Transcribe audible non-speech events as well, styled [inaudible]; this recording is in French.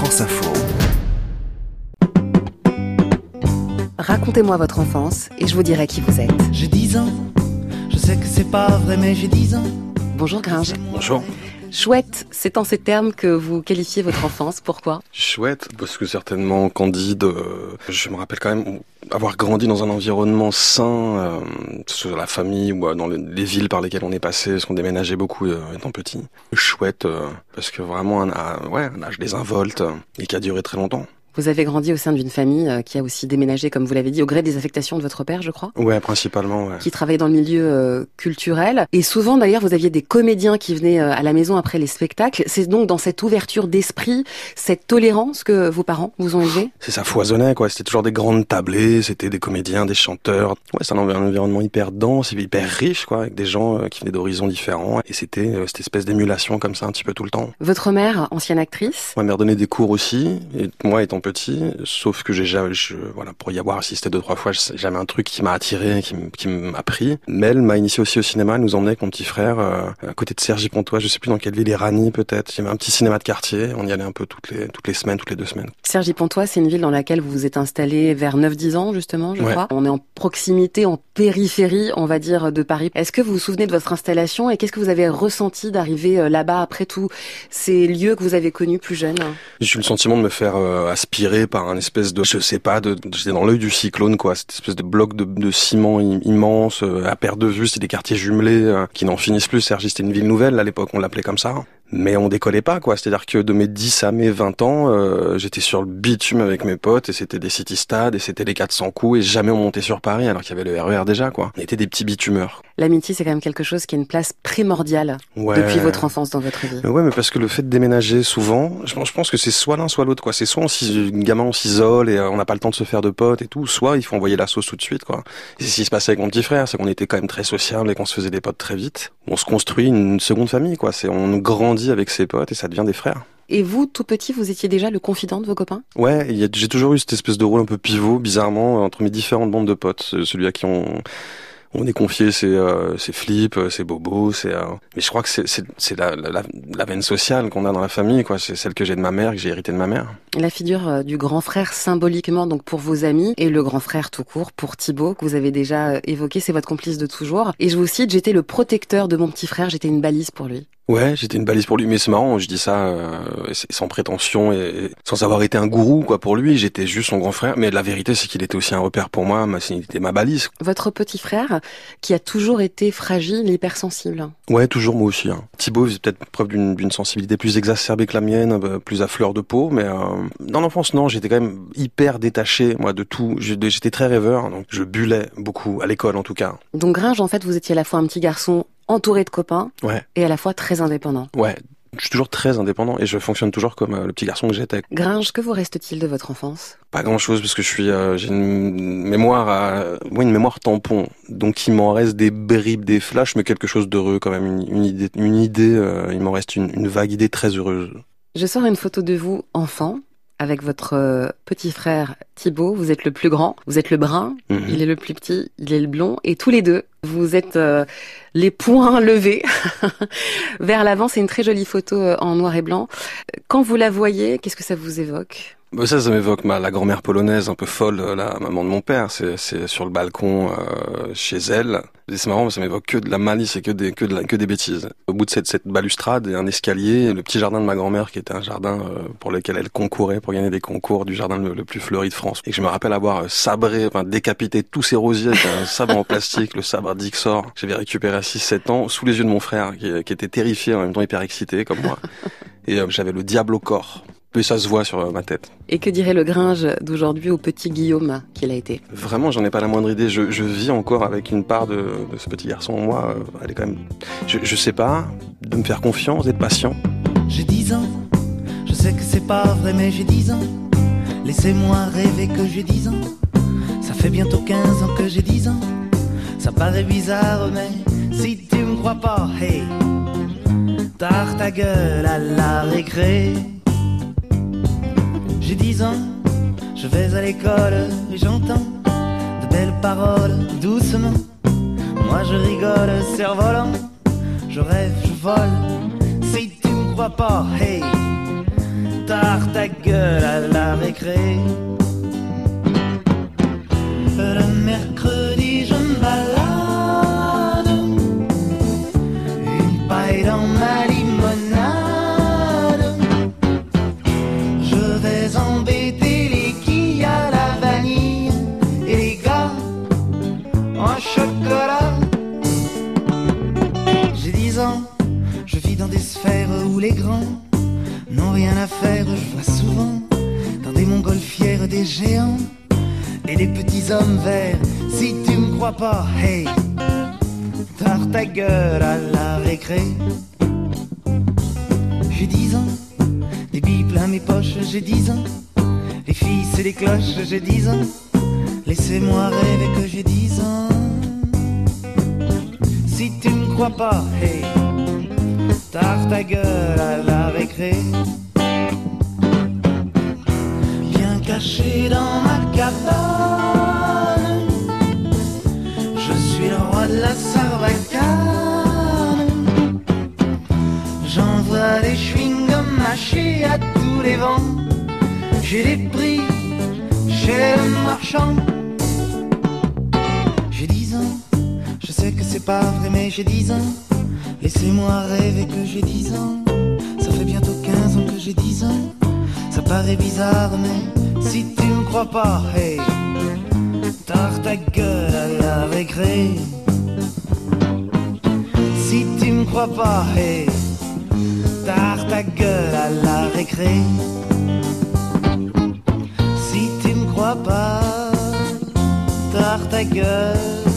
France Info. Racontez-moi votre enfance et je vous dirai qui vous êtes. J'ai 10 ans, je sais que c'est pas vrai, mais j'ai 10 ans. Bonjour Gringe. Bonjour. Chouette, c'est en ces termes que vous qualifiez votre enfance. Pourquoi? Chouette, parce que certainement candide. euh, je me rappelle quand même avoir grandi dans un environnement sain, euh, sur la famille ou euh, dans les, les villes par lesquelles on est passé, parce qu'on déménageait beaucoup euh, étant petit. Chouette, parce que vraiment un, âge désinvolte et qui a duré très longtemps. Vous avez grandi au sein d'une famille euh, qui a aussi déménagé, comme vous l'avez dit, au gré des affectations de votre père, je crois Ouais, principalement. Ouais. qui travaillait dans le milieu euh, culturel. Et souvent, d'ailleurs, vous aviez des comédiens qui venaient euh, à la maison après les spectacles. C'est donc dans cette ouverture d'esprit, cette tolérance que vos parents vous ont élevé C'est ça foisonnait quoi. C'était toujours des grandes tablées, c'était des comédiens, des chanteurs. Ouais, c'est un env- un environnement hyper dense, hyper riche quoi, avec des gens euh, qui venaient d'horizons différents. Et c'était cette espèce d'émulation comme ça un petit peu tout le temps. Votre mère, ancienne actrice, Ma mère donnait des cours aussi, et moi étant petit, sauf que j'ai jamais, je, voilà, pour y avoir assisté deux trois fois, j'ai jamais un truc qui m'a attiré, qui, qui m'a pris. Mais elle m'a initié aussi au cinéma, elle nous emmenait avec mon petit frère euh, à côté de Sergi Pontois, je sais plus dans quelle ville, Irani peut-être. Il y avait un petit cinéma de quartier, on y allait un peu toutes les toutes les semaines, toutes les deux semaines. Sergi Pontois, c'est une ville dans laquelle vous vous êtes installé vers 9-10 ans, justement, je Ouais. crois. On est en proximité, en périphérie, on va dire, de Paris. Est-ce que vous vous souvenez de votre installation et qu'est-ce que vous avez ressenti d'arriver euh, là-bas après tous ces lieux que vous avez connus plus jeunes? J'ai eu le sentiment de me faire euh, aspirer par un espèce de, je sais pas, de, j'étais dans l'œil du cyclone quoi, cette espèce de bloc de, ciment im- immense, euh, à perte de vue, c'était des quartiers jumelés qui n'en finissent plus. Sergi c'était une ville nouvelle à l'époque, on l'appelait comme ça. Mais on décollait pas quoi, c'est-à-dire que de mes 10 à mes 20 ans, euh, j'étais sur le bitume avec mes potes et c'était des city stades et c'était les 400 coups et jamais on montait sur Paris alors qu'il y avait le RER déjà quoi. On était des petits bitumeurs. L'amitié, c'est quand même quelque chose qui a une place primordiale Ouais. depuis votre enfance dans votre vie. Mais Ouais, mais parce que le fait de déménager souvent, je pense, je pense que c'est soit l'un soit l'autre, quoi. C'est soit on gamin on s'isole et euh, on n'a pas le temps de se faire de potes et tout, soit il faut envoyer la sauce tout de suite, quoi. Et c'est ce qui se passait avec mon petit frère, c'est qu'on était quand même très sociable et qu'on se faisait des potes très vite. On se construit une seconde famille, quoi. C'est on grandit avec ses potes et ça devient des frères. Et vous, tout petit, vous étiez déjà le confident de vos copains? Ouais, j'ai toujours eu cette espèce de rôle un peu pivot, bizarrement, euh, entre mes différentes bandes de potes. Ce- Celui à qui on, on est confié, c'est euh, c'est Flip, euh, c'est Bobo, c'est. euh, Mais je crois que c'est la, la, la, veine sociale qu'on a dans la famille, quoi. C'est celle que j'ai de ma mère, que j'ai hérité de ma mère. La figure euh, du grand frère symboliquement donc pour vos amis et le grand frère tout court pour Thibaut que vous avez déjà euh, évoqué, c'est votre complice de toujours. Et je vous cite, j'étais le protecteur de mon petit frère, j'étais une balise pour lui. Ouais, j'étais une balise pour lui, mais c'est marrant, je dis ça euh, sans prétention et sans avoir été un gourou, quoi. Pour lui, j'étais juste son grand frère, mais la vérité, c'est qu'il était aussi un repère pour moi. ma- Il était ma balise. Votre petit frère qui a toujours été fragile, hypersensible. Ouais, toujours moi aussi. Hein. Thibaut faisait peut-être preuve d'une sensibilité plus exacerbée que la mienne, euh, plus à fleur de peau, mais euh, dans l'enfance, non, j'étais quand même hyper détaché, moi, de tout. J'étais j'étais très rêveur, donc je bullais beaucoup, à l'école en tout cas. Donc Gringe, en fait, vous étiez à la fois un petit garçon entouré de copains Ouais, et à la fois très indépendant. ouais. Je suis toujours très indépendant et je fonctionne toujours comme euh, le petit garçon que j'étais. Gringe, que vous reste-t-il de votre enfance? Pas grand chose parce que je suis, euh, j'ai une mémoire, à, ouais, une mémoire tampon. Donc il m'en reste des bribes, des flashs, mais quelque chose d'heureux quand même, une, une idée, une idée. euh, il m'en reste une, une vague idée très heureuse. Je sors une photo de vous enfant avec votre euh, petit frère Thibaut. Vous êtes le plus grand, vous êtes le brun, Mhm. il est le plus petit, il est le blond, et tous les deux, vous êtes euh, les poings [laughs] levés vers l'avant. C'est une très jolie photo euh, en noir et blanc. Quand vous la voyez, qu'est-ce que ça vous évoque? Ça, ça m'évoque ma la grand-mère polonaise un peu folle, euh, la maman de mon père. C'est, c'est sur le balcon euh, chez elle. C'est marrant, ça m'évoque que de la malice et que des que de la- que des bêtises. Au bout de cette, cette balustrade, et un escalier, le petit jardin de ma grand-mère qui était un jardin euh, pour lequel elle concourait pour gagner des concours du jardin le, plus fleuri de France. Et je me rappelle avoir euh, sabré, enfin décapité tous ces rosiers avec un sabre en plastique, le sabre Dixor. que J'avais récupéré à 6-7 ans sous les yeux de mon frère qui, qui était terrifié en même temps hyper excité comme moi. Et euh, j'avais le diable au corps. Et ça se voit sur euh, ma tête. Et que dirait le Gringe d'aujourd'hui au petit Guillaume qu'il a été? Vraiment, j'en ai pas la moindre idée. Je, je vis encore avec une part de, de ce petit garçon en moi. Euh, Elle est quand même. Je, je sais pas, de me faire confiance, d'être patient. J'ai 10 ans, je sais que c'est pas vrai, mais j'ai 10 ans. Laissez-moi rêver que j'ai 10 ans. Ça fait bientôt 15 ans que j'ai 10 ans. Ça paraît bizarre, mais si tu me crois pas, hey, tard ta gueule à la récré. J'ai 10 ans, je vais à l'école et j'entends de belles paroles doucement. Moi je rigole, cerf-volant, je rêve, je vole. Si tu me crois pas, hey, tard ta ta gueule à la récré. Le mercredi, et des petits hommes verts. Si tu me crois pas, hey, tard ta gueule à la récré. J'ai 10 ans, des billes plein mes poches, j'ai 10 ans. Les filles, c'est les cloches, j'ai 10 ans. Laissez-moi rêver que j'ai 10 ans. Si tu me crois pas, hey, tard ta gueule à la récré. Bien caché dans ma cabane, mâchés à tous les vents. J'ai des prix chez le marchand. J'ai 10 ans, je sais que c'est pas vrai, mais j'ai 10 ans. Laissez-moi rêver que j'ai 10 ans. Ça fait bientôt 15 ans que j'ai 10 ans. Ça paraît bizarre, mais si tu me crois pas, hey, tard ta gueule à la récré. Si tu me crois pas, hey, tard ta gueule à la récré. Si tu me crois pas, tard ta gueule